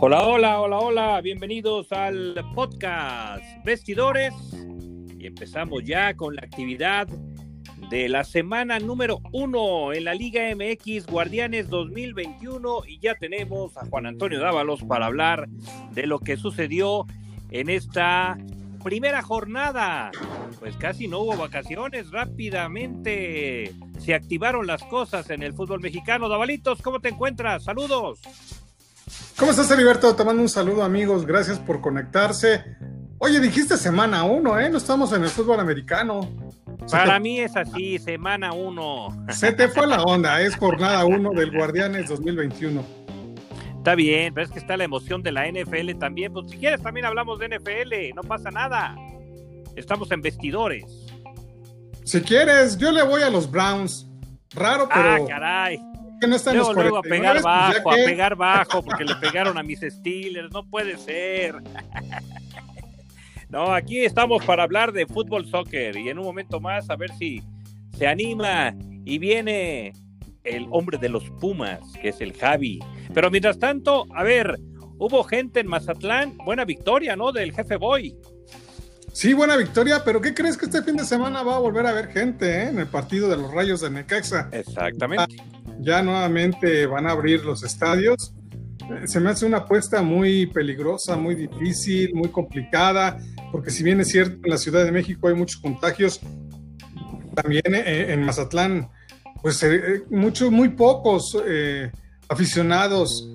Hola, hola, hola, hola, bienvenidos al podcast Vestidores y empezamos ya con la actividad de la semana número uno en la Liga MX Guardianes 2021 y ya tenemos a Juan Antonio Dávalos para hablar de lo que sucedió en esta primera jornada. Pues casi no hubo vacaciones, rápidamente se activaron las cosas en el fútbol mexicano. Davalitos, ¿cómo te encuentras? Saludos. ¿Cómo estás, Heriberto? Te mando un saludo, amigos. Gracias por conectarse. Oye, dijiste semana uno, ¿eh? No estamos en el fútbol americano. Para mí es así, semana uno. Se te fue la onda, es jornada uno del Guardianes 2021. Está bien, pero es que está la emoción de la NFL también. Pues si quieres también hablamos de NFL, no pasa nada. Estamos en vestidores. Si quieres, yo le voy a los Browns. Raro, pero. Ah, caray que no están luego, luego a pegar bajo, a pegar bajo, porque le pegaron a mis Steelers, no puede ser. no, aquí estamos para hablar de fútbol soccer y en un momento más a ver si se anima y viene el hombre de los Pumas, que es el Javi. Pero mientras tanto, a ver, hubo gente en Mazatlán, buena victoria, ¿no? Del jefe Boy. Sí, buena victoria, pero ¿qué crees que este fin de semana va a volver a haber gente eh? en el partido de los Rayos de Necaxa? Exactamente. Ya nuevamente van a abrir los estadios. Eh, se me hace una apuesta muy peligrosa, muy difícil, muy complicada, porque si bien es cierto, en la Ciudad de México hay muchos contagios, también eh, en Mazatlán, pues muchos, muy pocos aficionados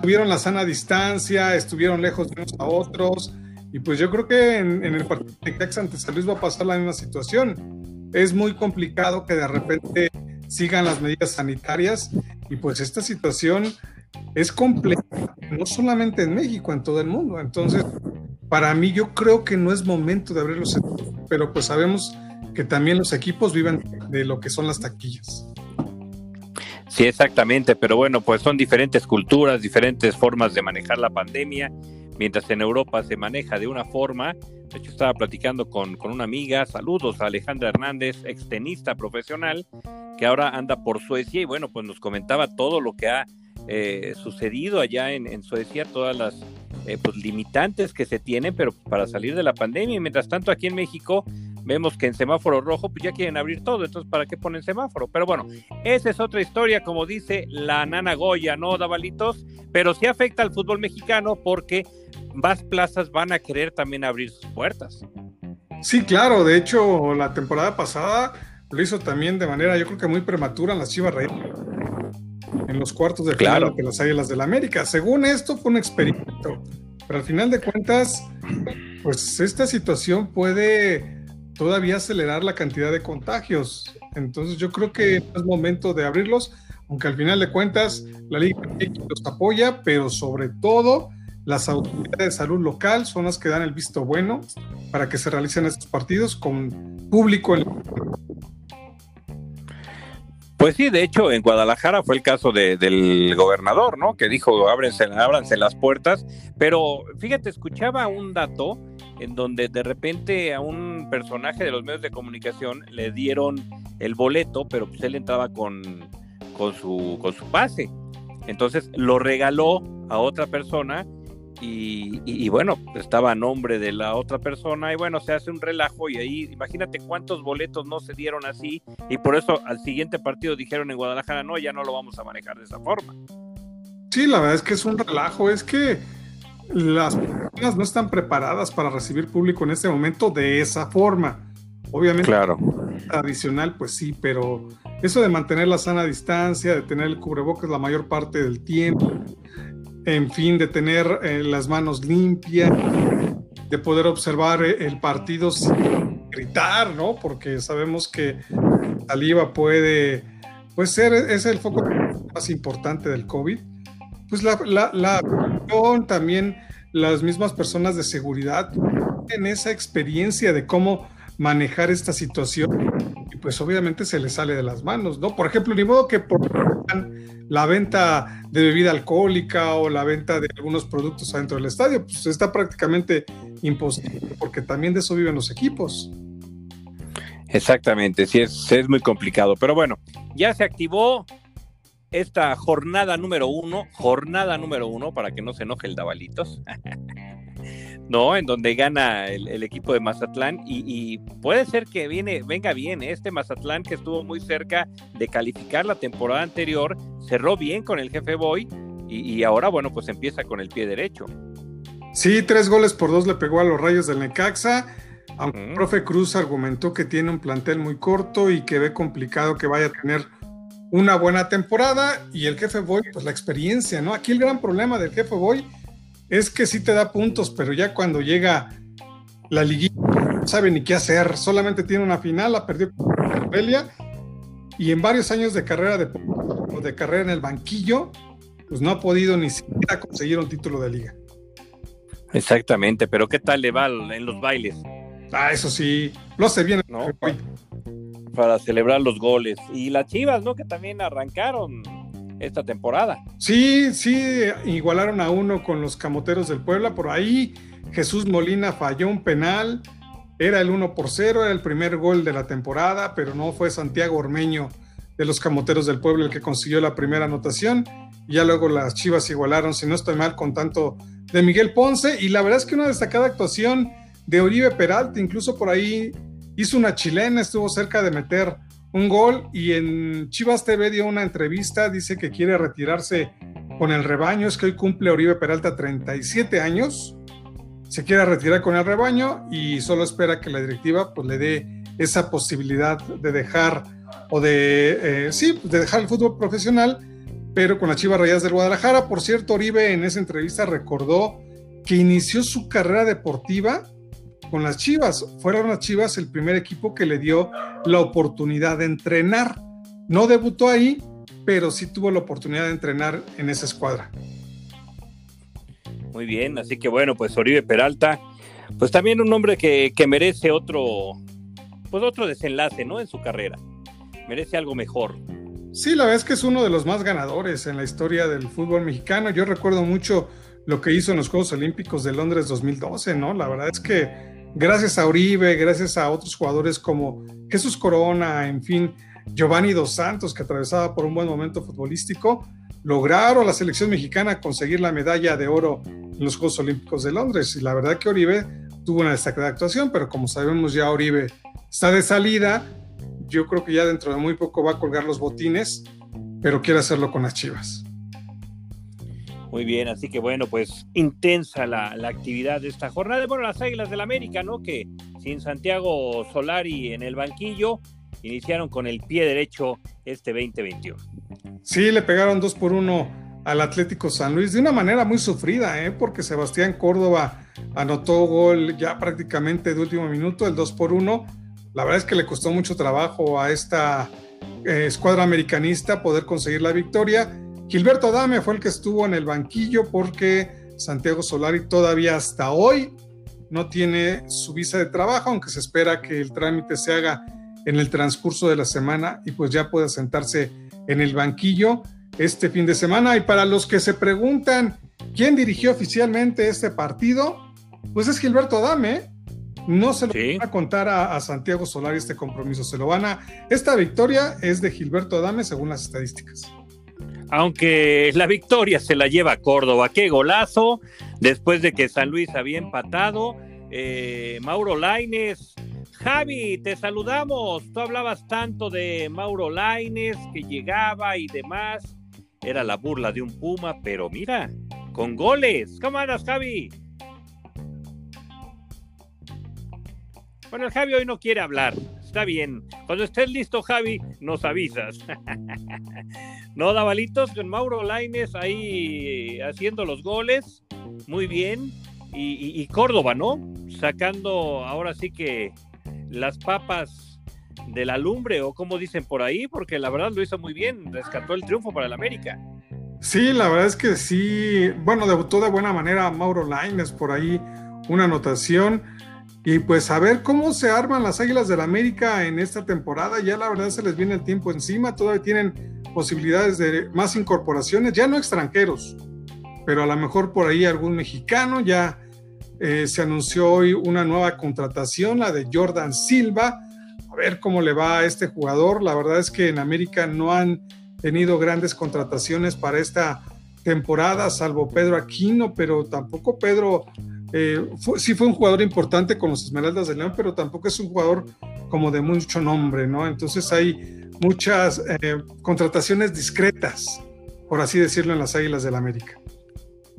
tuvieron la sana distancia, estuvieron lejos de unos a otros y pues yo creo que en, el partido de Necaxa ante San Luis va a pasar la misma situación. Es muy complicado que de repente sigan las medidas sanitarias y pues esta situación es compleja, no solamente en México, en todo el mundo. Entonces, para mí yo creo que no es momento de abrir los pero pues sabemos que también los equipos viven de lo que son las taquillas. Sí, exactamente, pero bueno, pues son diferentes culturas, diferentes formas de manejar la pandemia mientras en Europa se maneja de una forma. De hecho, estaba platicando con, con una amiga, saludos a Alejandra Hernández, extenista profesional, que ahora anda por Suecia y bueno, pues nos comentaba todo lo que ha eh, sucedido allá en, Suecia, todas las eh, pues, limitantes que se tienen, pero para salir de la pandemia. Y mientras tanto, aquí en México vemos que en semáforo rojo pues ya quieren abrir todo, entonces ¿para qué ponen semáforo? Pero bueno, esa es otra historia, como dice la nana Goya, ¿no, Davalitos? Pero sí afecta al fútbol mexicano porque más plazas van a querer también abrir sus puertas. Sí, claro, de hecho la temporada pasada lo hizo también de manera yo creo que muy prematura en las Chivas Reyes en los cuartos de final de las Águilas del la América. Según esto fue un experimento, pero al final de cuentas, pues esta situación puede todavía acelerar la cantidad de contagios. Entonces yo creo que es momento de abrirlos, aunque al final de cuentas la Liga los apoya, pero sobre todo las autoridades de salud local son las que dan el visto bueno para que se realicen estos partidos con público en pues sí, de hecho, en Guadalajara fue el caso del gobernador, ¿no? Que dijo, ábrense, ábranse las puertas. Pero fíjate, escuchaba un dato en donde de repente a un personaje de los medios de comunicación le dieron el boleto, pero pues él entraba con, con, su, con su pase. Entonces lo regaló a otra persona y, bueno, estaba a nombre de la otra persona y bueno, se hace un relajo y ahí imagínate cuántos boletos no se dieron así y por eso al siguiente partido dijeron en Guadalajara, no, ya no lo vamos a manejar de esa forma. Sí, la verdad es que es un relajo, es que las personas no están preparadas para recibir público en este momento de esa forma. Obviamente, claro. adicional, pues sí, pero eso de mantener la sana distancia, de tener el cubrebocas la mayor parte del tiempo, en fin, de tener eh, las manos limpias, de poder observar eh, el partido sin gritar, ¿no? Porque sabemos que saliva puede, pues ser, es el foco más importante del COVID. Pues la, la, la también las mismas personas de seguridad en esa experiencia de cómo manejar esta situación pues obviamente se les sale de las manos, ¿no? Por ejemplo, ni modo que por la venta de bebida alcohólica o la venta de algunos productos adentro del estadio, pues está prácticamente imposible, porque también de eso viven los equipos. Exactamente, sí, es, es muy complicado, pero bueno, ya se activó esta jornada número uno, jornada número uno, para que no se enoje el Dabalitos, ¿no? En donde gana el, equipo de Mazatlán y, puede ser que viene, venga bien, ¿eh? este Mazatlán que estuvo muy cerca de calificar la temporada anterior, cerró bien con el jefe Boy y, ahora, bueno, pues empieza con el pie derecho. Sí, tres goles por dos le pegó a los Rayos del Necaxa. Aunque el profe Cruz argumentó que tiene un plantel muy corto y que ve complicado que vaya a tener una buena temporada y el jefe Boy, pues la experiencia, ¿no? Aquí el gran problema del jefe Boy es que sí te da puntos, pero ya cuando llega la liguilla no sabe ni qué hacer, solamente tiene una final, la perdió con Belia y en varios años de carrera de, de carrera en el banquillo, pues no ha podido ni siquiera conseguir un título de liga. Exactamente, pero ¿qué tal le va en los bailes? Ah, eso sí, lo hace bien. No, para celebrar los goles. Y las Chivas, ¿no? Que también arrancaron esta temporada. Sí, sí, igualaron a uno con los Camoteros del Puebla. Por ahí Jesús Molina falló un penal. Era el 1 por 0, era el primer gol de la temporada, pero no fue Santiago Ormeño de los Camoteros del Puebla el que consiguió la primera anotación. Ya luego las Chivas igualaron, si no estoy mal, con tanto de Miguel Ponce. Y la verdad es que una destacada actuación de Oribe Peralta, incluso por ahí hizo una chilena, estuvo cerca de meter un gol y en Chivas TV dio una entrevista, dice que quiere retirarse con el rebaño, es que hoy cumple Oribe Peralta 37 años, se quiere retirar con el rebaño y solo espera que la directiva pues le dé esa posibilidad de dejar o de, eh, sí, de dejar el fútbol profesional, pero con las Chivas Rayas del Guadalajara. Por cierto, Oribe en esa entrevista recordó que inició su carrera deportiva con las Chivas. Fueron las Chivas el primer equipo que le dio la oportunidad de entrenar. No debutó ahí, pero sí tuvo la oportunidad de entrenar en esa escuadra. Muy bien, así que bueno, pues Oribe Peralta, pues también un hombre que, que merece otro, pues otro desenlace, ¿no? En su carrera. Merece algo mejor. Sí, la verdad es que es uno de los más ganadores en la historia del fútbol mexicano. Yo recuerdo mucho lo que hizo en los Juegos Olímpicos de Londres 2012, ¿no? La verdad es que gracias a Uribe, gracias a otros jugadores como Jesús Corona, en fin, Giovanni Dos Santos, que atravesaba por un buen momento futbolístico, lograron la selección mexicana conseguir la medalla de oro en los Juegos Olímpicos de Londres. Y la verdad que Oribe tuvo una destacada actuación, pero como sabemos ya Oribe está de salida, yo creo que ya dentro de muy poco va a colgar los botines, pero quiere hacerlo con las Chivas. Muy bien, así que bueno, pues intensa la, actividad de esta jornada. Bueno, las Águilas del América, ¿no? Que sin Santiago Solari en el banquillo, iniciaron con el pie derecho este 2021. Sí, le pegaron dos por uno al Atlético San Luis de una manera muy sufrida, ¿eh? porque Sebastián Córdoba anotó gol ya prácticamente de último minuto, el 2 por 1. La verdad es que le costó mucho trabajo a esta eh, escuadra americanista poder conseguir la victoria Gilberto Adame fue el que estuvo en el banquillo porque Santiago Solari todavía hasta hoy no tiene su visa de trabajo, aunque se espera que el trámite se haga en el transcurso de la semana y pues ya pueda sentarse en el banquillo este fin de semana. Y para los que se preguntan quién dirigió oficialmente este partido, pues es Gilberto Adame. No se lo van a contar a, a, Santiago Solari este compromiso, se lo van a... Esta victoria es de Gilberto Adame según las estadísticas aunque la victoria se la lleva Córdoba. Qué golazo, después de que San Luis había empatado. Eh, Mauro Laines, Javi, te saludamos. Tú hablabas tanto de Mauro Laines, que llegaba y demás. Era la burla de un Puma, pero mira, con goles. ¿Cómo andas, Javi? Bueno, el Javi hoy no quiere hablar. Está bien. Cuando estés listo, Javi, nos avisas. no, Davalitos, con Mauro Laines ahí haciendo los goles. Muy bien. Y, Córdoba, ¿no? Sacando ahora sí que las papas de la lumbre, o como dicen por ahí, porque la verdad lo hizo muy bien. Rescató el triunfo para el América. Sí, la verdad es que sí. Bueno, debutó de buena manera Mauro Laines por ahí. Una anotación y pues a ver cómo se arman las Águilas del la América en esta temporada. Ya la verdad se les viene el tiempo encima, todavía tienen posibilidades de más incorporaciones, ya no extranjeros, pero a lo mejor por ahí algún mexicano. Ya eh, se anunció hoy una nueva contratación, la de Jordan Silva. A ver cómo le va a este jugador. La verdad es que en América no han tenido grandes contrataciones para esta temporada, salvo Pedro Aquino, pero tampoco Pedro, eh, sí fue un jugador importante con los Esmeraldas de León, pero tampoco es un jugador como de mucho nombre, ¿no? Entonces hay muchas eh, contrataciones discretas, por así decirlo, en las Águilas del América.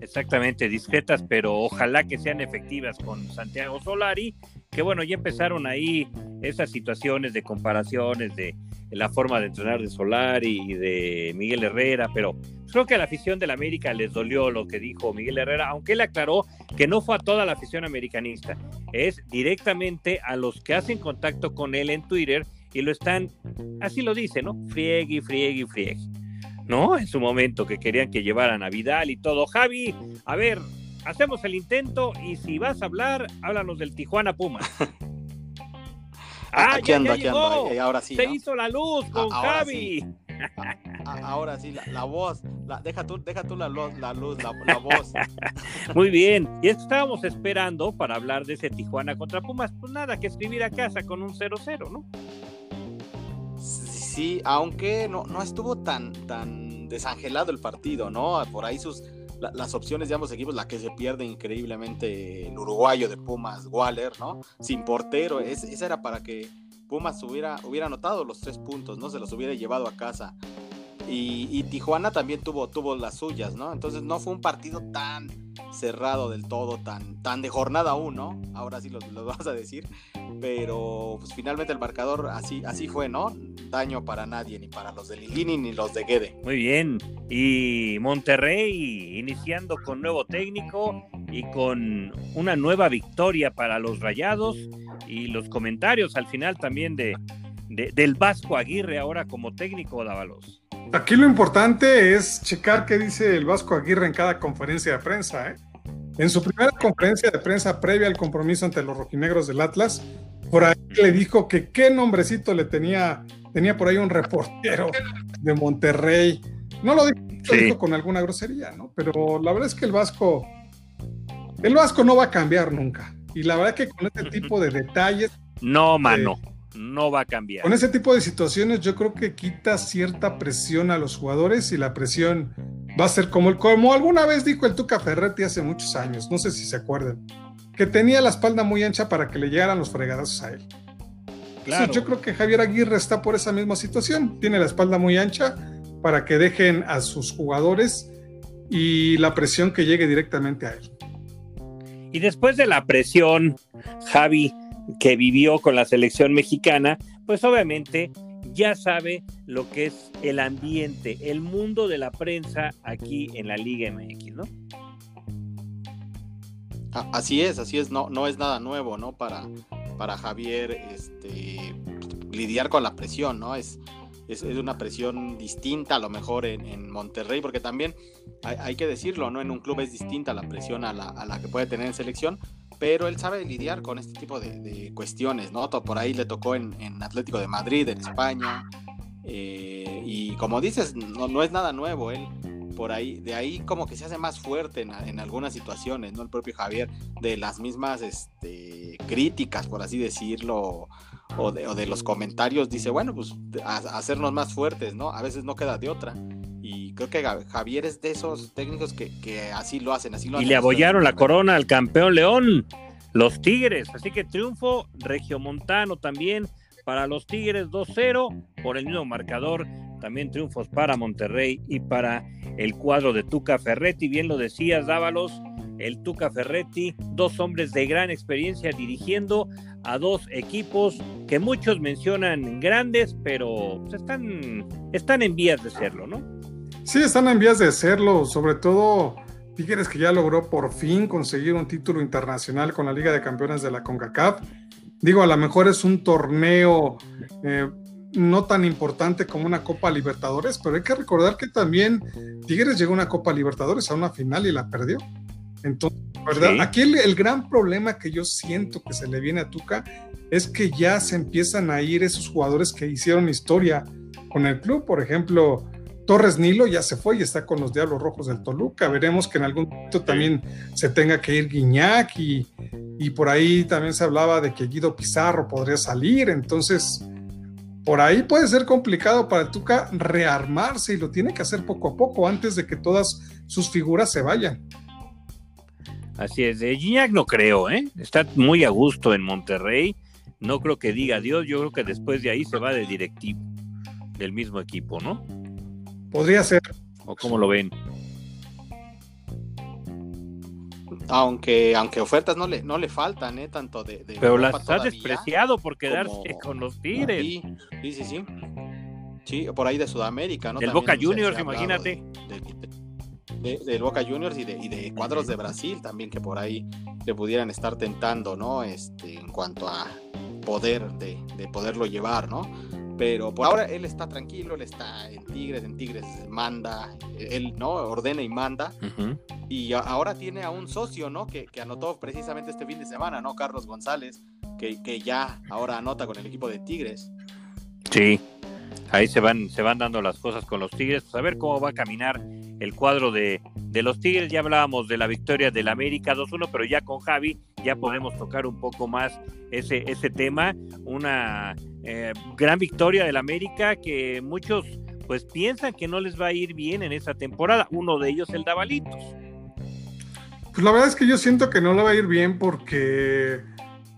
Exactamente, discretas, pero ojalá que sean efectivas con Santiago Solari, que bueno, ya empezaron ahí esas situaciones de comparaciones de la forma de entrenar de Solari y de Miguel Herrera, pero creo que a la afición del América les dolió lo que dijo Miguel Herrera, aunque él aclaró que no fue a toda la afición americanista, es directamente a los que hacen contacto con él en Twitter y lo están, así lo dice, ¿no? Friegue, friegue, friegue. ¿no? En su momento que querían que llevaran a Vidal y todo. Javi, a ver, hacemos el intento y si vas a hablar, háblanos del Tijuana Puma. ah, aquí ando, aquí ando. ahora sí. Se hizo la luz con Javi. ahora sí, la, voz, deja tú, deja tú la, luz, la luz, la, voz. Muy bien, y estábamos esperando para hablar de ese Tijuana contra Pumas, pues nada, que escribir a casa con un 0-0, ¿no? Sí, aunque no, no estuvo tan, tan desangelado el partido, ¿no? Por ahí sus las opciones de ambos equipos, la que se pierde increíblemente el uruguayo de Pumas, Waller, ¿no? Sin portero, es, esa era para que Pumas hubiera, hubiera anotado los tres puntos, ¿no? Se los hubiera llevado a casa. Y, Tijuana también tuvo, tuvo las suyas, ¿no? Entonces no fue un partido tan cerrado del todo, tan, tan de jornada 1, ahora sí lo, vas a decir, pero pues finalmente el marcador así, así fue, ¿no? Daño para nadie, ni para los de Lilini ni los de Guede. Muy bien, y Monterrey iniciando con nuevo técnico y con una nueva victoria para los Rayados y los comentarios al final también de, del Vasco Aguirre ahora como técnico Dávalos. Aquí lo importante es checar qué dice el Vasco Aguirre en cada conferencia de prensa. ¿eh? En su primera conferencia de prensa previa al compromiso ante los rojinegros del Atlas, por ahí le dijo que qué nombrecito le tenía, tenía por ahí un reportero de Monterrey. No lo dijo, con alguna grosería, ¿no? Pero la verdad es que el Vasco, el Vasco no va a cambiar nunca. Y la verdad que con este tipo de detalles. No, mano no va a cambiar. Con ese tipo de situaciones yo creo que quita cierta presión a los jugadores y la presión va a ser como el como alguna vez dijo el Tuca Ferretti hace muchos años, no sé si se acuerdan, que tenía la espalda muy ancha para que le llegaran los fregadazos a él. Claro. yo creo que Javier Aguirre está por esa misma situación, tiene la espalda muy ancha para que dejen a sus jugadores y la presión que llegue directamente a él. Y después de la presión, Javi, que vivió con la selección mexicana, pues obviamente ya sabe lo que es el ambiente, el mundo de la prensa aquí en la Liga MX, ¿no? Así es, así es, no, no es nada nuevo, ¿no? Para, para Javier este, lidiar con la presión, ¿no? Es, es, una presión distinta a lo mejor en, Monterrey, porque también hay, que decirlo, ¿no? En un club es distinta la presión a la, a la que puede tener en selección, pero él sabe lidiar con este tipo de, cuestiones, ¿no? Por ahí le tocó en, Atlético de Madrid, en España, eh, y como dices, no, no, es nada nuevo, él por ahí, de ahí como que se hace más fuerte en, algunas situaciones, ¿no? El propio Javier, de las mismas este, críticas, por así decirlo, o de, o de los comentarios, dice, bueno, pues hacernos más fuertes, ¿no? A veces no queda de otra. Y creo que Javier es de esos técnicos que, así lo hacen, así lo Y le abollaron la corona al campeón León, los Tigres. Así que triunfo regiomontano también para los Tigres 2-0 por el mismo marcador. También triunfos para Monterrey y para el cuadro de Tuca Ferretti. Bien lo decías, Dávalos, el Tuca Ferretti, dos hombres de gran experiencia dirigiendo a dos equipos que muchos mencionan grandes, pero están, están en vías de serlo, ¿no? Sí, están en vías de hacerlo, sobre todo Tigres que ya logró por fin conseguir un título internacional con la Liga de Campeones de la CONCACAF. Digo, a lo mejor es un torneo eh, no tan importante como una Copa Libertadores, pero hay que recordar que también Tigres llegó a una Copa Libertadores a una final y la perdió. Entonces, ¿verdad? Aquí el, el, gran problema que yo siento que se le viene a Tuca es que ya se empiezan a ir esos jugadores que hicieron historia con el club. Por ejemplo, Torres Nilo ya se fue y está con los Diablos Rojos del Toluca. Veremos que en algún momento también se tenga que ir Guiñac y, por ahí también se hablaba de que Guido Pizarro podría salir. Entonces, por ahí puede ser complicado para el Tuca rearmarse y lo tiene que hacer poco a poco antes de que todas sus figuras se vayan. Así es, de Gignac no creo, ¿eh? Está muy a gusto en Monterrey. No creo que diga adiós, yo creo que después de ahí se va de directivo del mismo equipo, ¿no? Podría ser. ¿O cómo lo ven? Aunque, aunque ofertas no le, no le faltan, ¿eh? Tanto de. Pero las ha despreciado por quedarse con los Tigres. Sí, sí, sí, sí. por ahí de Sudamérica, ¿no? El Boca Juniors, imagínate. del Boca Juniors y de, y de cuadros de Brasil también, que por ahí le pudieran estar tentando, ¿no? Este, en cuanto a poder de, de poderlo llevar, ¿no? Pero por ahora él está tranquilo, él está en Tigres, en Tigres manda, él no ordena y manda. Y ahora tiene a un socio, ¿no? Que, anotó precisamente este fin de semana, ¿no? Carlos González, que, que, ya ahora anota con el equipo de Tigres. Sí, ahí se van, se van dando las cosas con los Tigres. Pues a ver cómo va a caminar el cuadro de, de los Tigres. Ya hablábamos de la victoria del América 2-1, pero ya con Javi ya podemos tocar un poco más ese, ese tema. Una eh, gran victoria del América que muchos pues piensan que no les va a ir bien en esta temporada. Uno de ellos el Dabalitos. Pues la verdad es que yo siento que no le va a ir bien porque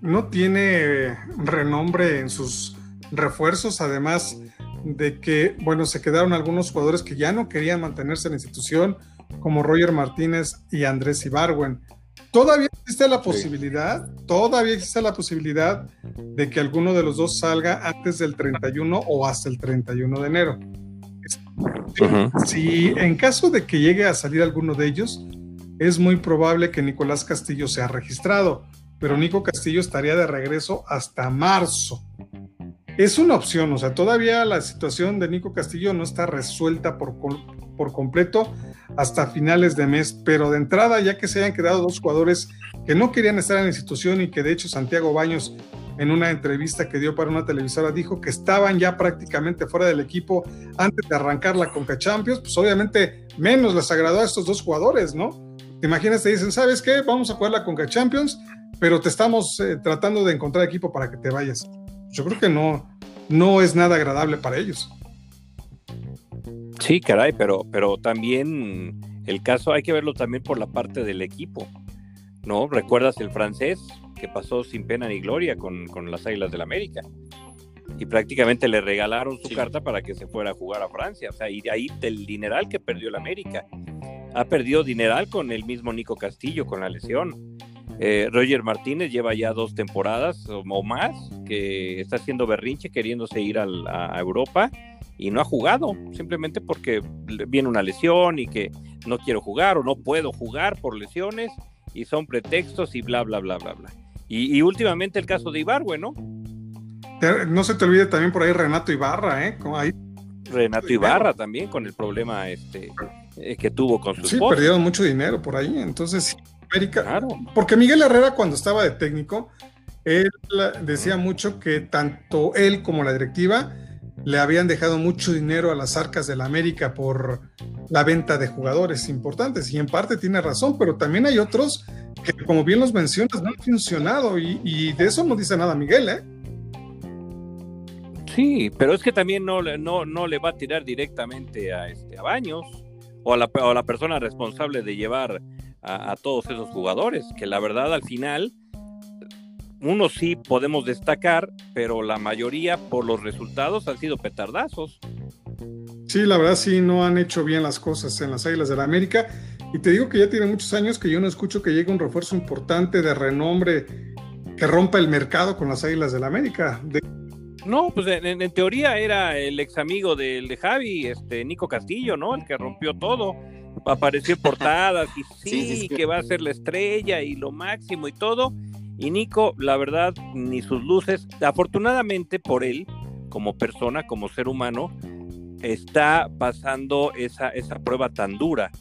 no tiene renombre en sus refuerzos, además de que, bueno, se quedaron algunos jugadores que ya no querían mantenerse en la institución, como Roger Martínez y Andrés Ibarwen. Todavía existe la posibilidad, todavía existe la posibilidad de que alguno de los dos salga antes del 31 o hasta el 31 de enero. Si en caso de que llegue a salir alguno de ellos, es muy probable que Nicolás Castillo sea registrado, pero Nico Castillo estaría de regreso hasta marzo. Es una opción, o sea, todavía la situación de Nico Castillo no está resuelta por, por completo hasta finales de mes, pero de entrada, ya que se hayan quedado dos jugadores que no querían estar en la institución y que de hecho Santiago Baños en una entrevista que dio para una televisora dijo que estaban ya prácticamente fuera del equipo antes de arrancar la Conca Champions, pues obviamente menos les agradó a estos dos jugadores, ¿no? Te imaginas, te dicen, ¿sabes qué? Vamos a jugar la Conca Champions, pero te estamos eh, tratando de encontrar equipo para que te vayas. Yo creo que no, no es nada agradable para ellos. Sí, caray, pero, pero también el caso hay que verlo también por la parte del equipo, ¿no? ¿Recuerdas el francés que pasó sin pena ni gloria con, las Águilas del América? Y prácticamente le regalaron su carta para que se fuera a jugar a Francia. O sea, y de ahí del dineral que perdió el América. Ha perdido dineral con el mismo Nico Castillo, con la lesión. Eh, Roger Martínez lleva ya dos temporadas o, más que está haciendo berrinche queriéndose ir a Europa y no ha jugado, simplemente porque viene una lesión y que no quiero jugar o no puedo jugar por lesiones y son pretextos y bla, bla, bla, bla, bla. Y, últimamente el caso de Ibarwe, ¿no? No se te olvide también por ahí Renato Ibarra, ¿eh? Como ahí. Renato Ibarra también con el problema este eh, que tuvo con su Sí, perdieron mucho dinero por ahí, entonces América, claro. porque Miguel Herrera cuando estaba de técnico, él decía mucho que tanto él como la directiva le habían dejado mucho dinero a las arcas de la América por la venta de jugadores importantes y en parte tiene razón, pero también hay otros que como bien los mencionas no han funcionado y, de eso no dice nada Miguel, ¿eh? Sí, pero es que también no, no, no le va a tirar directamente a, este, a Baños o a, la, la persona responsable de llevar a todos esos jugadores, que la verdad al final uno sí podemos destacar, pero la mayoría por los resultados han sido petardazos. Sí, la verdad sí, no han hecho bien las cosas en las Águilas de la América. Y te digo que ya tiene muchos años que yo no escucho que llegue un refuerzo importante de renombre que rompa el mercado con las Águilas de la América. No, pues en, teoría era el ex amigo del de Javi, este Nico Castillo, ¿no? El que rompió todo. Apareció en portadas y sí, que va a ser la estrella y lo máximo y todo y Nico, la verdad, ni sus luces, afortunadamente por él, como persona, como ser humano, está pasando esa, esa prueba tan dura,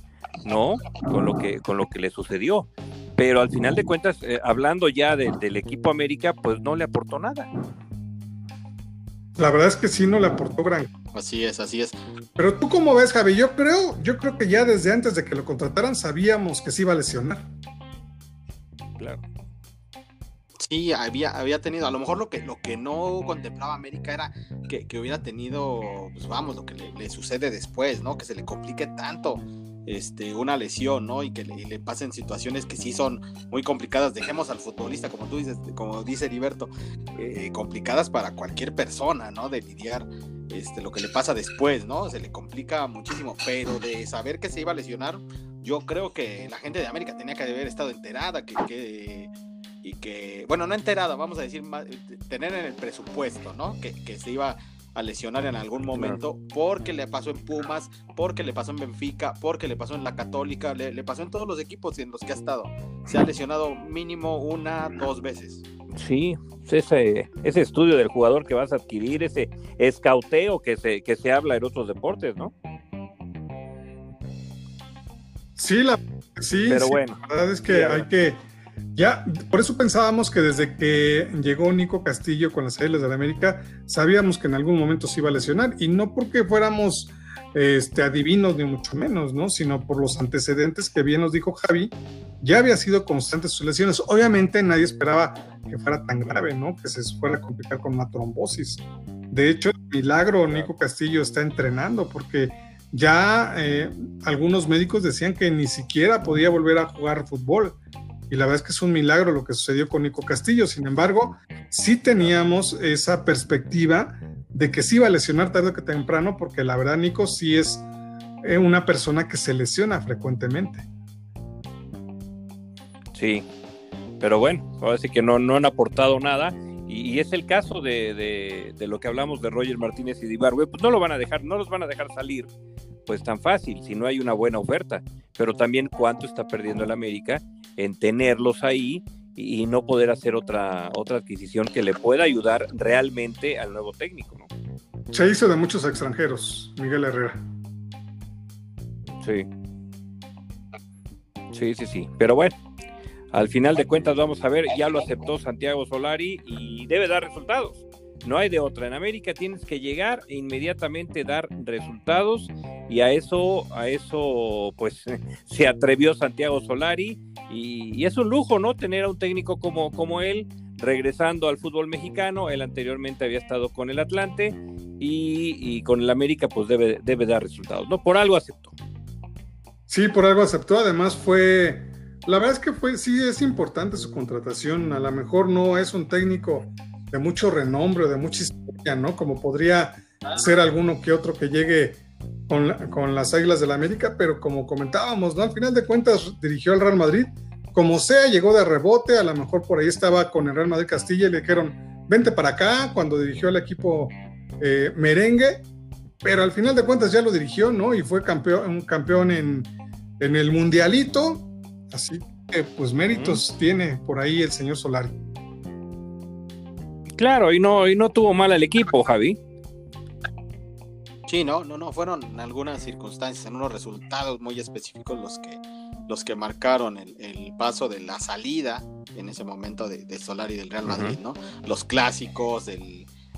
¿no? Con lo que, con lo que le sucedió. Pero al final de cuentas, eh, hablando ya del equipo América, pues no le aportó nada. La verdad es que sí no le aportó gran. Así es, así es. Pero tú cómo ves, Javi, yo creo, yo creo que ya desde antes de que lo contrataran sabíamos que se iba a lesionar. Claro. Sí, había, había tenido, a lo mejor lo que, lo que no contemplaba América era que, hubiera tenido, pues vamos, lo que le, sucede después, ¿no? Que se le complique tanto este, una lesión, ¿no? Y que le, pasen situaciones que sí son muy complicadas. Dejemos al futbolista, como tú dices, como dice Heriberto, eh, complicadas para cualquier persona, ¿no? De lidiar este, lo que le pasa después, ¿no? Se le complica muchísimo, pero de saber que se iba a lesionar, yo creo que la gente de América tenía que haber estado enterada, que, y que, bueno, no enterada, vamos a decir, tener en el presupuesto, ¿no? Que, que se iba a lesionar en algún momento, porque le pasó en Pumas, porque le pasó en Benfica, porque le pasó en la Católica, le, pasó en todos los equipos en los que ha estado. Se ha lesionado mínimo una, dos veces. Sí, ese, ese estudio del jugador que vas a adquirir, ese escauteo que se, que se habla en otros deportes, ¿no? Sí, la, sí, pero bueno. La verdad es que hay que ya, por eso pensábamos que desde que llegó Nico Castillo con las Águilas de la América, sabíamos que en algún momento se iba a lesionar, y no porque fuéramos este, adivinos ni mucho menos, ¿no? Sino por los antecedentes que bien nos dijo Javi, ya había sido constante sus lesiones. Obviamente nadie esperaba que fuera tan grave, ¿no? Que se fuera a complicar con una trombosis. De hecho, milagro Nico Castillo está entrenando porque ya eh, algunos médicos decían que ni siquiera podía volver a jugar fútbol y la verdad es que es un milagro lo que sucedió con Nico Castillo. Sin embargo, sí teníamos esa perspectiva de que sí iba a lesionar tarde que temprano, porque la verdad Nico sí es eh, una persona que se lesiona frecuentemente. Sí, pero bueno, ahora sí que no, no han aportado nada. Y, es el caso de, lo que hablamos de Roger Martínez y de Ibarwe, pues no lo van a dejar, no los van a dejar salir pues tan fácil si no hay una buena oferta. Pero también cuánto está perdiendo el América en tenerlos ahí y no poder hacer otra, otra adquisición que le pueda ayudar realmente al nuevo técnico. ¿no? Se hizo de muchos extranjeros, Miguel Herrera. Sí. Sí, sí, sí. Pero bueno, al final de cuentas vamos a ver, ya lo aceptó Santiago Solari y debe dar resultados. No hay de otra. En América tienes que llegar e inmediatamente dar resultados y a eso, a eso, pues se atrevió Santiago Solari y, es un lujo, ¿no? Tener a un técnico como, como él regresando al fútbol mexicano. Él anteriormente había estado con el Atlante y, con el América, pues debe, debe dar resultados, ¿no? Por algo aceptó. Sí, por algo aceptó. Además fue, la verdad es que fue, sí es importante su contratación. A lo mejor no es un técnico de mucho renombre, de mucha historia, ¿no? Como podría ser alguno que otro que llegue con, con las Águilas del la América, pero como comentábamos, ¿no? Al final de cuentas dirigió al Real Madrid, como sea, llegó de rebote, a lo mejor por ahí estaba con el Real Madrid Castilla y le dijeron, vente para acá, cuando dirigió al equipo eh, merengue, pero al final de cuentas ya lo dirigió, ¿no? Y fue campeón, un campeón en, en el Mundialito, así que pues méritos tiene por ahí el señor Solari. Claro, y no, y no tuvo mal al equipo, Javi. Sí, no, no, no, fueron en algunas circunstancias, en unos resultados muy específicos los que, los que marcaron el, paso de la salida en ese momento de, de Solari del Real Madrid, ¿no? Los clásicos,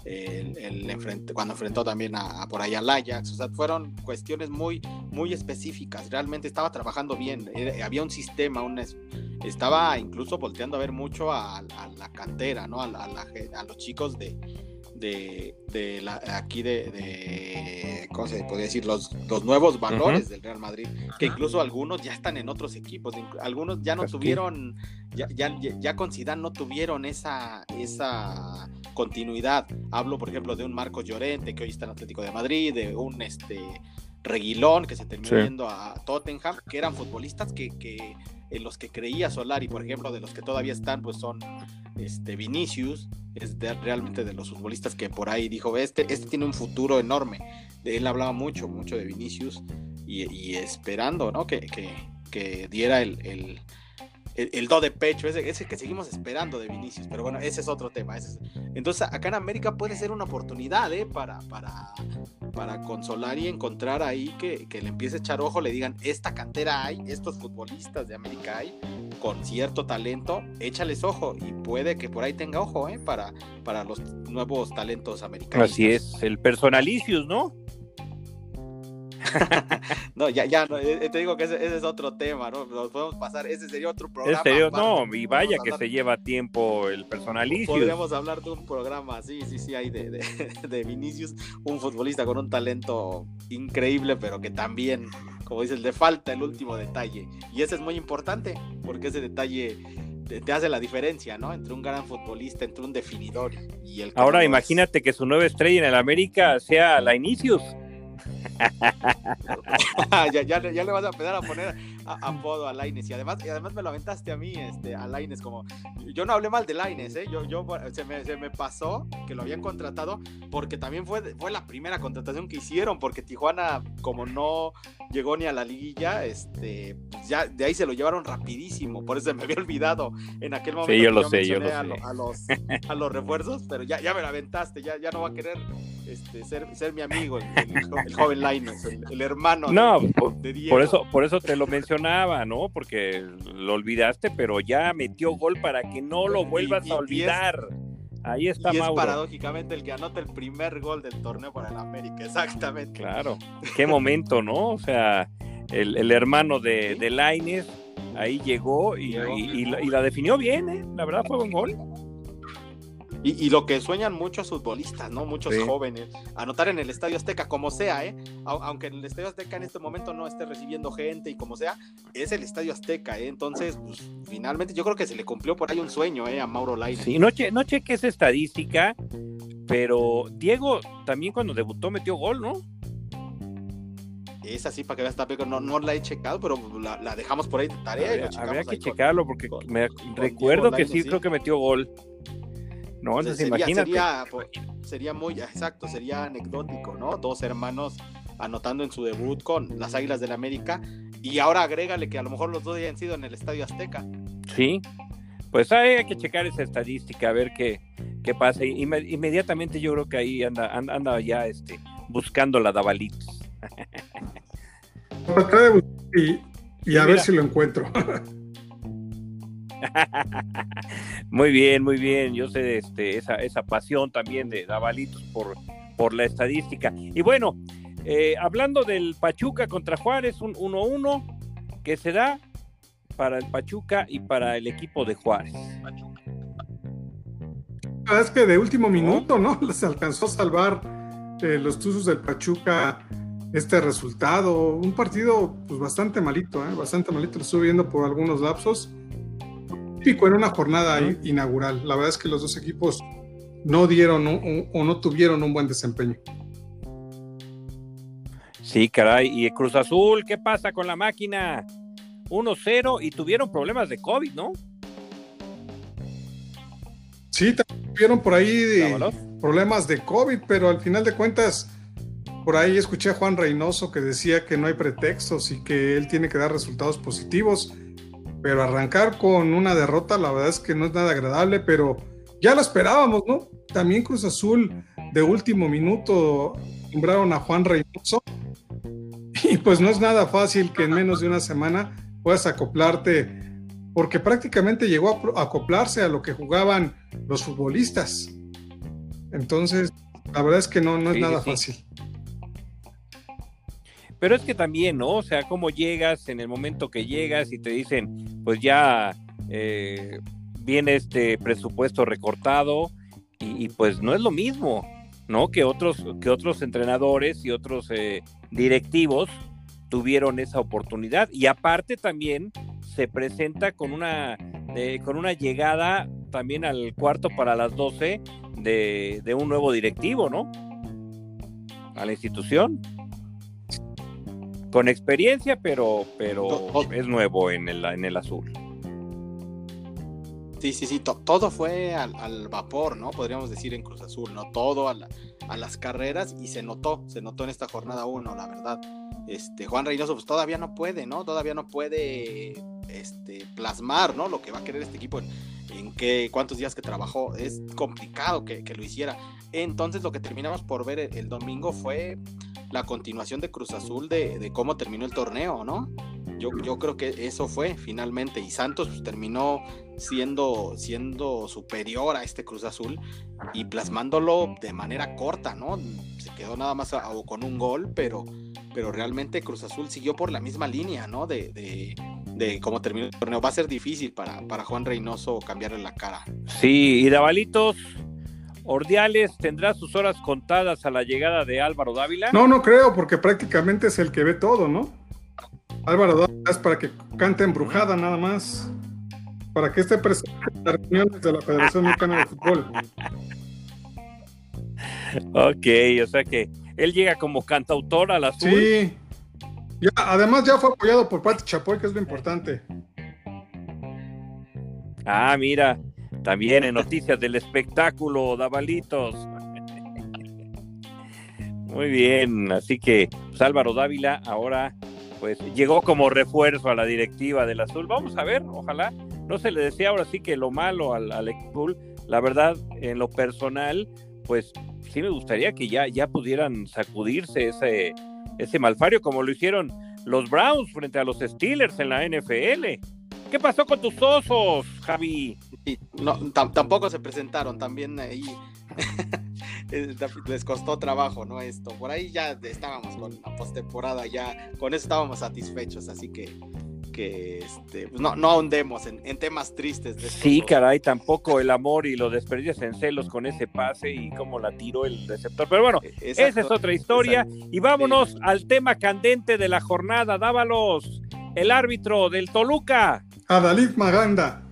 el, el, cuando enfrentó también a, por ahí al Ajax, o sea, fueron cuestiones muy, muy específicas, realmente estaba trabajando bien, había un sistema, un, estaba incluso volteando a ver mucho a, la cantera, ¿no? A, a los chicos de, de, la, aquí de, ¿cómo se podría decir? Los, los nuevos valores del Real Madrid, que incluso algunos ya están en otros equipos, algunos ya no tuvieron, ya, ya, ya, con Zidane no tuvieron esa, esa continuidad. Hablo, por ejemplo, de un Marcos Llorente, que hoy está en Atlético de Madrid, de un este Reguilón, que se terminó yendo a Tottenham, que eran futbolistas que, que en los que creía Solari, por ejemplo, de los que todavía están, pues son este Vinicius, es realmente de los futbolistas que por ahí dijo, este, este tiene un futuro enorme. De él hablaba mucho, mucho de Vinicius y, esperando, ¿no? Que, que, diera el, el, do de pecho, ese, ese, que seguimos esperando de Vinicius, pero bueno, ese es otro tema. Entonces, acá en América puede ser una oportunidad ¿eh? para, para, para consolar y encontrar ahí que, le empiece a echar ojo, le digan, esta cantera hay, estos futbolistas de América hay, con cierto talento, échales ojo y puede que por ahí tenga ojo ¿eh? para, para los nuevos talentos americanos. Así es, el personalicius, ¿no? no, ya, ya, eh, te digo que ese, es otro tema, ¿no? Nos podemos pasar, ese sería otro programa. no, y vaya que se lleva tiempo el personalismo. Podríamos hablar de un programa, sí, sí, sí, hay de, de, Vinicius, un futbolista con un talento increíble, pero que también, como dices, le falta el último detalle. Y ese es muy importante, porque ese detalle te, hace la diferencia, ¿no? Entre un gran futbolista, entre un definidor y el... Ahora imagínate que su nueva estrella en el América sea la Inicius. ya, ya, ya, le vas a empezar a poner apodo a Laines y además, y además me lo aventaste a mí, este, a Laines, como yo no hablé mal de Laines, ¿eh? yo, yo se, me, se me pasó que lo habían contratado porque también fue, fue la primera contratación que hicieron, porque Tijuana, como no llegó ni a la liguilla, este, ya de ahí se lo llevaron rapidísimo, por eso me había olvidado en aquel momento. Sí, yo lo sé, yo lo sé. A, los, a los refuerzos, pero ya, ya me lo aventaste, ya, ya no va a querer este, ser, ser mi amigo, el, joven Laines, el, hermano no, de, Diego. Por eso, por eso te lo mencionaba, ¿no? Porque lo olvidaste, pero ya metió gol para que no lo vuelvas a olvidar. Ahí está y es paradójicamente el que anota el primer gol del torneo para el América, exactamente. Claro, qué momento, ¿no? O sea, el, hermano de, de Laines ahí llegó y, y, la, definió bien, ¿eh? La verdad fue un gol. Y, lo que sueñan muchos futbolistas, ¿no? Muchos jóvenes, anotar en el Estadio Azteca, como sea, ¿eh? Aunque el Estadio Azteca en este momento no esté recibiendo gente y como sea, es el Estadio Azteca, ¿eh? Entonces, pues, finalmente yo creo que se le cumplió por ahí un sueño, ¿eh? A Mauro Lainez. Sí, no, che, no cheques estadística, pero Diego también cuando debutó metió gol, ¿no? Es así para que veas, pero no, no la he checado, pero la, dejamos por ahí de tarea. Habría, que checarlo porque me recuerdo que sí, creo que metió gol. No, sería, sería, muy, exacto, sería anecdótico, ¿no? Dos hermanos anotando en su debut con las Águilas del América y ahora agrégale que a lo mejor los dos hayan sido en el Estadio Azteca. Sí, pues hay que checar esa estadística, a ver qué, qué pasa. Inmediatamente yo creo que ahí anda, anda ya este, buscando la Davalitos. y, y a ver si lo encuentro. muy bien, muy bien. Yo sé este, esa, esa pasión también de Dabalitos por, por la estadística. Y bueno, eh, hablando del Pachuca contra Juárez, un 1-1 que se da para el Pachuca y para el equipo de Juárez. Es que de último minuto, ¿no? Se alcanzó a salvar eh, los Tuzos del Pachuca este resultado. Un partido pues bastante malito, ¿eh? bastante malito. Lo estuve viendo por algunos lapsos típico en una jornada inaugural. La verdad es que los dos equipos no dieron o no tuvieron un buen desempeño. Sí, caray. Y Cruz Azul, ¿qué pasa con la máquina? 1-0 y tuvieron problemas de COVID, ¿no? Sí, tuvieron por ahí problemas de COVID, pero al final de cuentas, por ahí escuché a Juan Reynoso que decía que no hay pretextos y que él tiene que dar resultados positivos pero arrancar con una derrota, la verdad es que no es nada agradable, pero ya lo esperábamos, ¿no? También Cruz Azul de último minuto nombraron a Juan Reynoso y pues no es nada fácil que en menos de una semana puedas acoplarte, porque prácticamente llegó a acoplarse a lo que jugaban los futbolistas. Entonces, la verdad es que no, no es nada fácil. Pero es que también, ¿no? O sea, cómo llegas en el momento que llegas y te dicen, pues ya eh, viene este presupuesto recortado y, pues no es lo mismo, ¿no? Que otros, que otros entrenadores y otros eh, directivos tuvieron esa oportunidad y aparte también se presenta con una, eh, con una llegada también al cuarto para las 12 de, de un nuevo directivo, ¿no? A la institución con experiencia, pero, pero es nuevo en el, en el azul. Sí, sí, sí, todo fue al, vapor, ¿no? Podríamos decir en Cruz Azul, ¿no? Todo a, las carreras y se notó, se notó en esta jornada uno, la verdad. Este, Juan Reynoso pues todavía no puede, ¿no? Todavía no puede este, plasmar, ¿no? Lo que va a querer este equipo en, en qué, cuántos días que trabajó. Es complicado que, lo hiciera. Entonces lo que terminamos por ver el domingo fue la continuación de Cruz Azul de, cómo terminó el torneo, ¿no? Yo, yo creo que eso fue finalmente. Y Santos pues, terminó siendo, siendo superior a este Cruz Azul y plasmándolo de manera corta, ¿no? Se quedó nada más con un gol, pero, pero realmente Cruz Azul siguió por la misma línea, ¿no? De, de, cómo terminó el torneo. Va a ser difícil para, para Juan Reynoso cambiarle la cara. Sí, y Davalitos, Ordiales tendrá sus horas contadas a la llegada de Álvaro Dávila. No, no creo, porque prácticamente es el que ve todo, ¿no? Álvaro Dávila es para que cante embrujada nada más. Para que esté presente en las reuniones de la Federación Mexicana de Fútbol. Ok, o sea que él llega como cantautor a la. Sí. Ya, además ya fue apoyado por Pati Chapoy, que es lo importante. Ah, mira, también en noticias del espectáculo, Davalitos. Muy bien, así que pues, Álvaro Dávila ahora pues llegó como refuerzo a la directiva del Azul. Vamos a ver, ojalá. No se le decía ahora sí que lo malo al, al Azul. La verdad, en lo personal, pues sí me gustaría que ya, ya pudieran sacudirse ese, ese malfario como lo hicieron los Browns frente a los Steelers en la NFL. ¿Qué pasó con tus osos, Javi? no, tampoco se presentaron, también ahí les costó trabajo, ¿no? Esto, por ahí ya estábamos con la postemporada, ya con eso estábamos satisfechos, así que, que este, pues no, no ahondemos en, temas tristes. De sí, caray, tampoco el amor y lo desperdicias en celos con ese pase y cómo la tiró el receptor. Pero bueno, e, esa es otra historia. Y vámonos al tema candente de la jornada. Dávalos, el árbitro del Toluca. Adalid Maganda.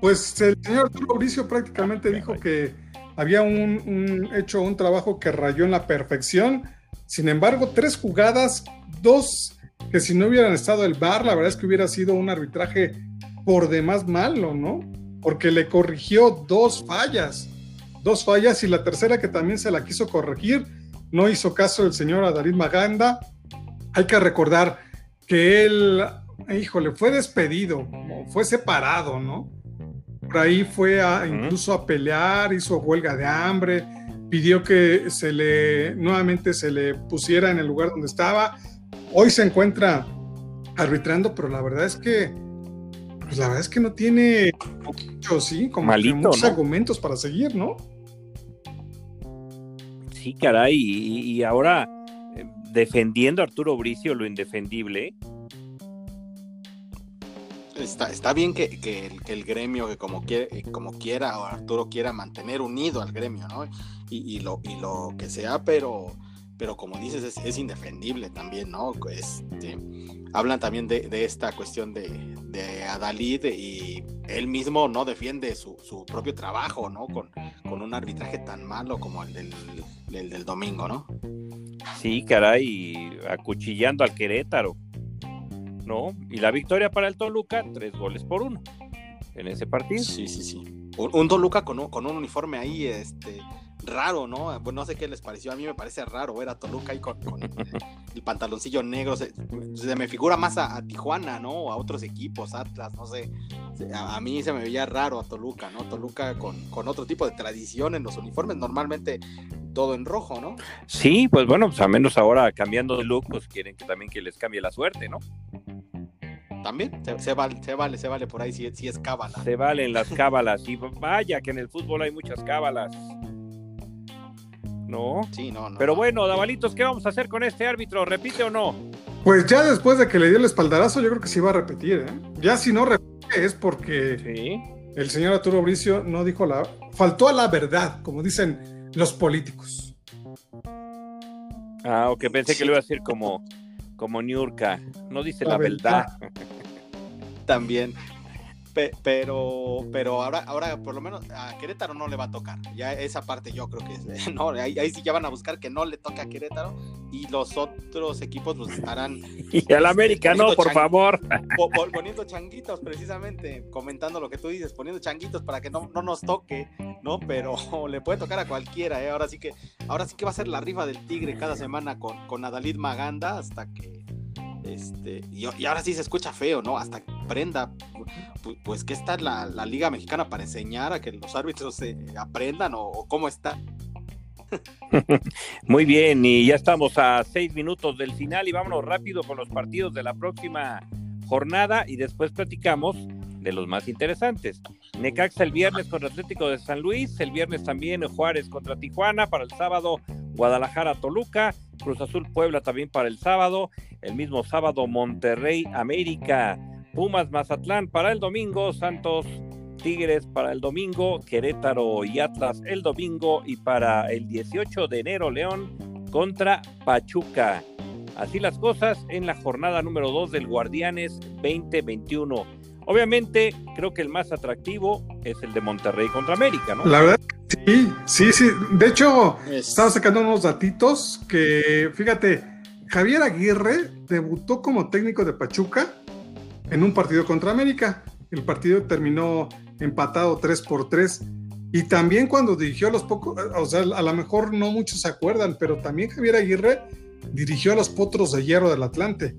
Pues el señor Mauricio prácticamente dijo que había un, hecho un trabajo que rayó en la perfección. Sin embargo, tres jugadas, dos que si no hubieran estado el VAR, la verdad es que hubiera sido un arbitraje por demás malo, ¿no? Porque le corrigió dos fallas, dos fallas y la tercera que también se la quiso corregir, no hizo caso el señor Adarid Maganda. Hay que recordar que él, híjole, fue despedido, fue separado, ¿no? por ahí fue a, incluso a pelear, hizo huelga de hambre, pidió que se le nuevamente se le pusiera en el lugar donde estaba. Hoy se encuentra arbitrando, pero la verdad es que pues la verdad es que no tiene sí, como muchos argumentos para seguir, ¿no? Sí, caray, y, ahora eh, defendiendo a Arturo Bricio lo indefendible, Está, bien que, el, gremio, que como, quiere, como quiera, o Arturo quiera mantener unido al gremio, ¿no? Y, lo, y lo que sea, pero, como dices, es, indefendible también, ¿no? Este, hablan también de, esta cuestión de, Adalid y él mismo no defiende su, propio trabajo, ¿no? Con, un arbitraje tan malo como el del, del domingo, ¿no? Sí, caray, acuchillando al Querétaro. ¿No? Y la victoria para el Toluca, tres goles por uno en ese partido. Sí, sí, sí. Un, Toluca con un, con un uniforme ahí, este, raro, ¿no? Bueno, no sé qué les pareció, a mí me parece raro ver a Toluca ahí con, el, pantaloncillo negro, se, me figura más a, Tijuana, ¿no? O a otros equipos, Atlas, no sé. A, mí se me veía raro a Toluca, ¿no? Toluca con, con, otro tipo de tradición en los uniformes, normalmente todo en rojo, ¿no? Sí, pues bueno, pues a menos ahora cambiando de look, pues quieren que también que les cambie la suerte, ¿no? También se, vale, se vale, se vale por ahí si, si es cábala. Se valen las cábalas. Y vaya que en el fútbol hay muchas cábalas. ¿No? Sí, no, no. Pero bueno, Davalitos, ¿qué vamos a hacer con este árbitro? ¿Repite o no? Pues ya después de que le dio el espaldarazo, yo creo que sí va a repetir, ¿eh? Ya si no repite es porque el señor Arturo Bricio no dijo la. Faltó a la verdad, como dicen los políticos. Ah, ok, pensé que lo iba a decir como como Niurka, no dice la, verdad. También. Pero pero ahora ahora por lo menos a Querétaro no le va a tocar. Ya esa parte yo creo que es, no, ahí, sí ya van a buscar que no le toque a Querétaro y los otros equipos los estarán y al América no, por favor. Poniendo changuitos precisamente, comentando lo que tú dices, poniendo changuitos para que no, no nos toque, ¿no? Pero le puede tocar a cualquiera, ¿eh? Ahora sí que ahora sí que va a ser la rifa del Tigre cada semana con con Adalid Maganda hasta que este, y, ahora sí se escucha feo, ¿no? Hasta que aprenda, pues, ¿qué está la, la, Liga Mexicana para enseñar a que los árbitros se aprendan o, cómo está? Muy bien, y ya estamos a seis minutos del final y vámonos rápido con los partidos de la próxima jornada y después platicamos de los más interesantes. Necaxa el viernes contra Atlético de San Luis, el viernes también Juárez contra Tijuana, para el sábado Guadalajara Toluca, Cruz Azul Puebla también para el sábado, el mismo sábado Monterrey América, Pumas Mazatlán para el domingo, Santos Tigres para el domingo, Querétaro y Atlas el domingo y para el 18 de enero León contra Pachuca. Así las cosas en la jornada número 2 del Guardianes 2021. Obviamente, creo que el más atractivo es el de Monterrey contra América, ¿no? La verdad, sí, sí, sí. De hecho, estaba sacando unos datitos que, fíjate, Javier Aguirre debutó como técnico de Pachuca en un partido contra América. El partido terminó empatado 3 por 3. Y también cuando dirigió a los pocos, o sea, a lo mejor no muchos se acuerdan, pero también Javier Aguirre dirigió a los Potros de Hierro del Atlante.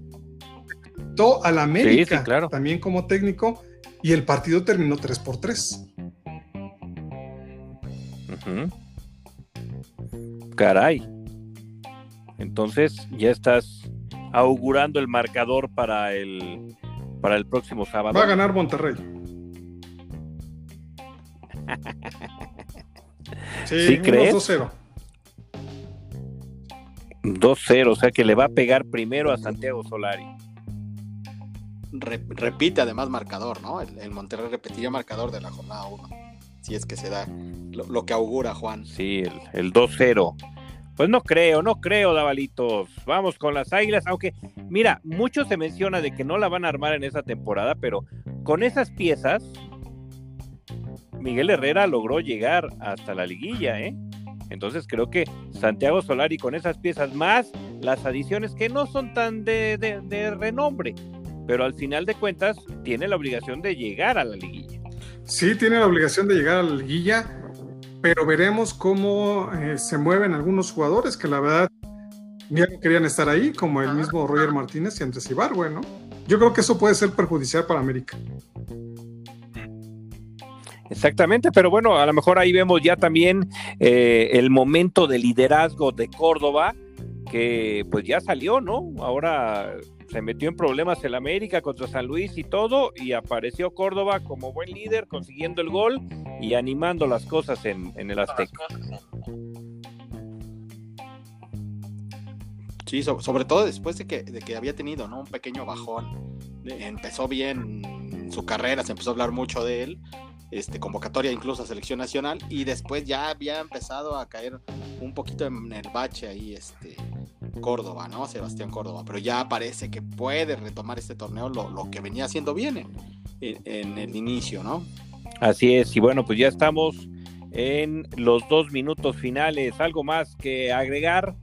A la América claro. también como técnico y el partido terminó 3 por 3. Caray. Entonces ya estás augurando el marcador para el para el próximo sábado. Va a ganar Monterrey. sí, crees? 2-0. 2-0, o sea que le va a pegar primero a Santiago Solari. Repite además marcador, ¿no? El, Monterrey repetiría marcador de la jornada 1. Si es que se da lo, que augura Juan. Sí, el, el 2-0. Pues no creo, no creo, Davalitos. Vamos con las águilas, aunque, mira, mucho se menciona de que no la van a armar en esa temporada, pero con esas piezas, Miguel Herrera logró llegar hasta la liguilla, ¿eh? Entonces creo que Santiago Solari con esas piezas más las adiciones que no son tan de, de, renombre, pero al final de cuentas tiene la obligación de llegar a la liguilla. Sí, tiene la obligación de llegar a la liguilla, pero veremos cómo eh, se mueven algunos jugadores que la verdad ya no querían estar ahí, como el mismo Roger Martínez y Andrés Ibargüe, ¿no? Yo creo que eso puede ser perjudicial para América. Exactamente, pero bueno, a lo mejor ahí vemos ya también eh, el momento de liderazgo de Córdoba, que pues ya salió, ¿no? Ahora se metió en problemas el América contra San Luis y todo, y apareció Córdoba como buen líder, consiguiendo el gol y animando las cosas en, el Azteca. Sí, sobre todo después de que, de que había tenido ¿no? un pequeño bajón. Empezó bien su carrera, se empezó a hablar mucho de él, este, convocatoria incluso a selección nacional y después ya había empezado a caer un poquito en el bache ahí este Córdoba, ¿no? Sebastián Córdoba, pero ya parece que puede retomar este torneo lo, que venía haciendo bien en, el inicio, ¿no? Así es, y bueno, pues ya estamos en los dos minutos finales, ¿algo más que agregar?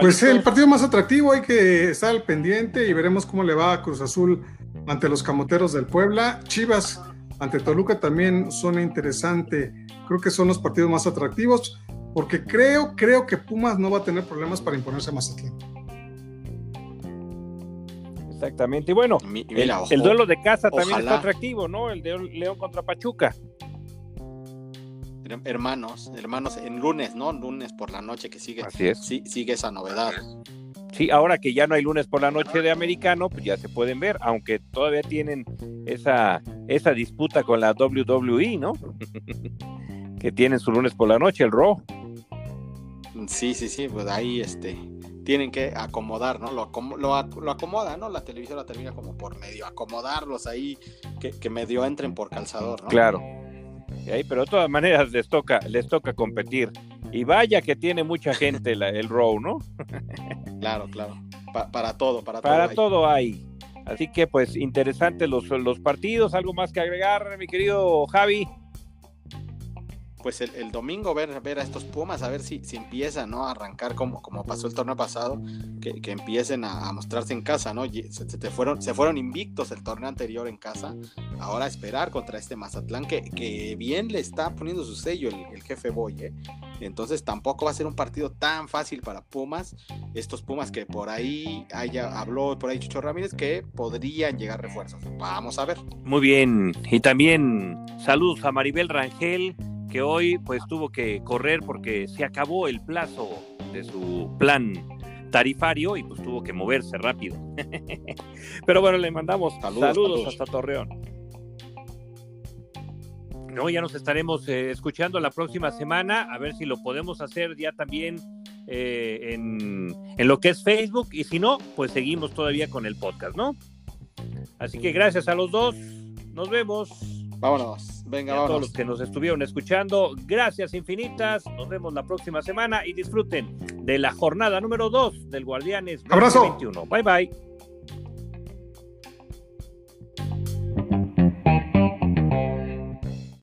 Pues el partido más atractivo hay que estar al pendiente y veremos cómo le va a Cruz Azul ante los camoteros del Puebla. Chivas ante Toluca también suena interesante. Creo que son los partidos más atractivos porque creo, creo que Pumas no va a tener problemas para imponerse a Mazatlán. Exactamente. Y bueno, el, duelo de casa también está atractivo, ¿no? El de León contra Pachuca. Hermanos, hermanos, en lunes, ¿no? Lunes por la noche que sigue. Así es. Sí, sigue esa novedad. Sí, ahora que ya no hay lunes por la noche de americano, pues ya se pueden ver, aunque todavía tienen esa, esa disputa con la WWE, ¿no? que tienen su lunes por la noche, el Raw. Sí, sí, sí, pues ahí este tienen que acomodar, ¿no? Lo, lo, acomoda, ¿no? La televisión la termina como por medio, acomodarlos ahí, que, medio entren por calzador, ¿no? Claro. ahí, pero de todas maneras les toca, les toca competir. Y vaya que tiene mucha gente el Raw, ¿no? claro, claro. para todo, para, todo. Para todo hay. Así que pues interesantes los, los partidos. ¿Algo más que agregar, mi querido Javi? Pues el, domingo ver, ver a estos Pumas, a ver si, si empiezan ¿no? a arrancar como, como pasó el torneo pasado, que, que empiecen a, mostrarse en casa, ¿no? Se, fueron, se fueron invictos el torneo anterior en casa, ahora esperar contra este Mazatlán que, que bien le está poniendo su sello el, jefe Boy, ¿eh? Entonces tampoco va a ser un partido tan fácil para Pumas, estos Pumas que por ahí haya, habló por ahí Chucho Ramírez que podrían llegar refuerzos. Vamos a ver. Muy bien, y también saludos a Maribel Rangel que hoy pues tuvo que correr porque se acabó el plazo de su plan tarifario y pues tuvo que moverse rápido. Pero bueno, le mandamos saludos, hasta Torreón. No, ya nos estaremos eh, escuchando la próxima semana, a ver si lo podemos hacer ya también eh, en, en, lo que es Facebook y si no, pues seguimos todavía con el podcast, ¿no? Así que gracias a los dos, nos vemos. Vámonos, venga. A todos los que nos estuvieron escuchando, gracias infinitas, nos vemos la próxima semana y disfruten de la jornada número 2 del Guardianes Abrazo. 2021. Bye bye.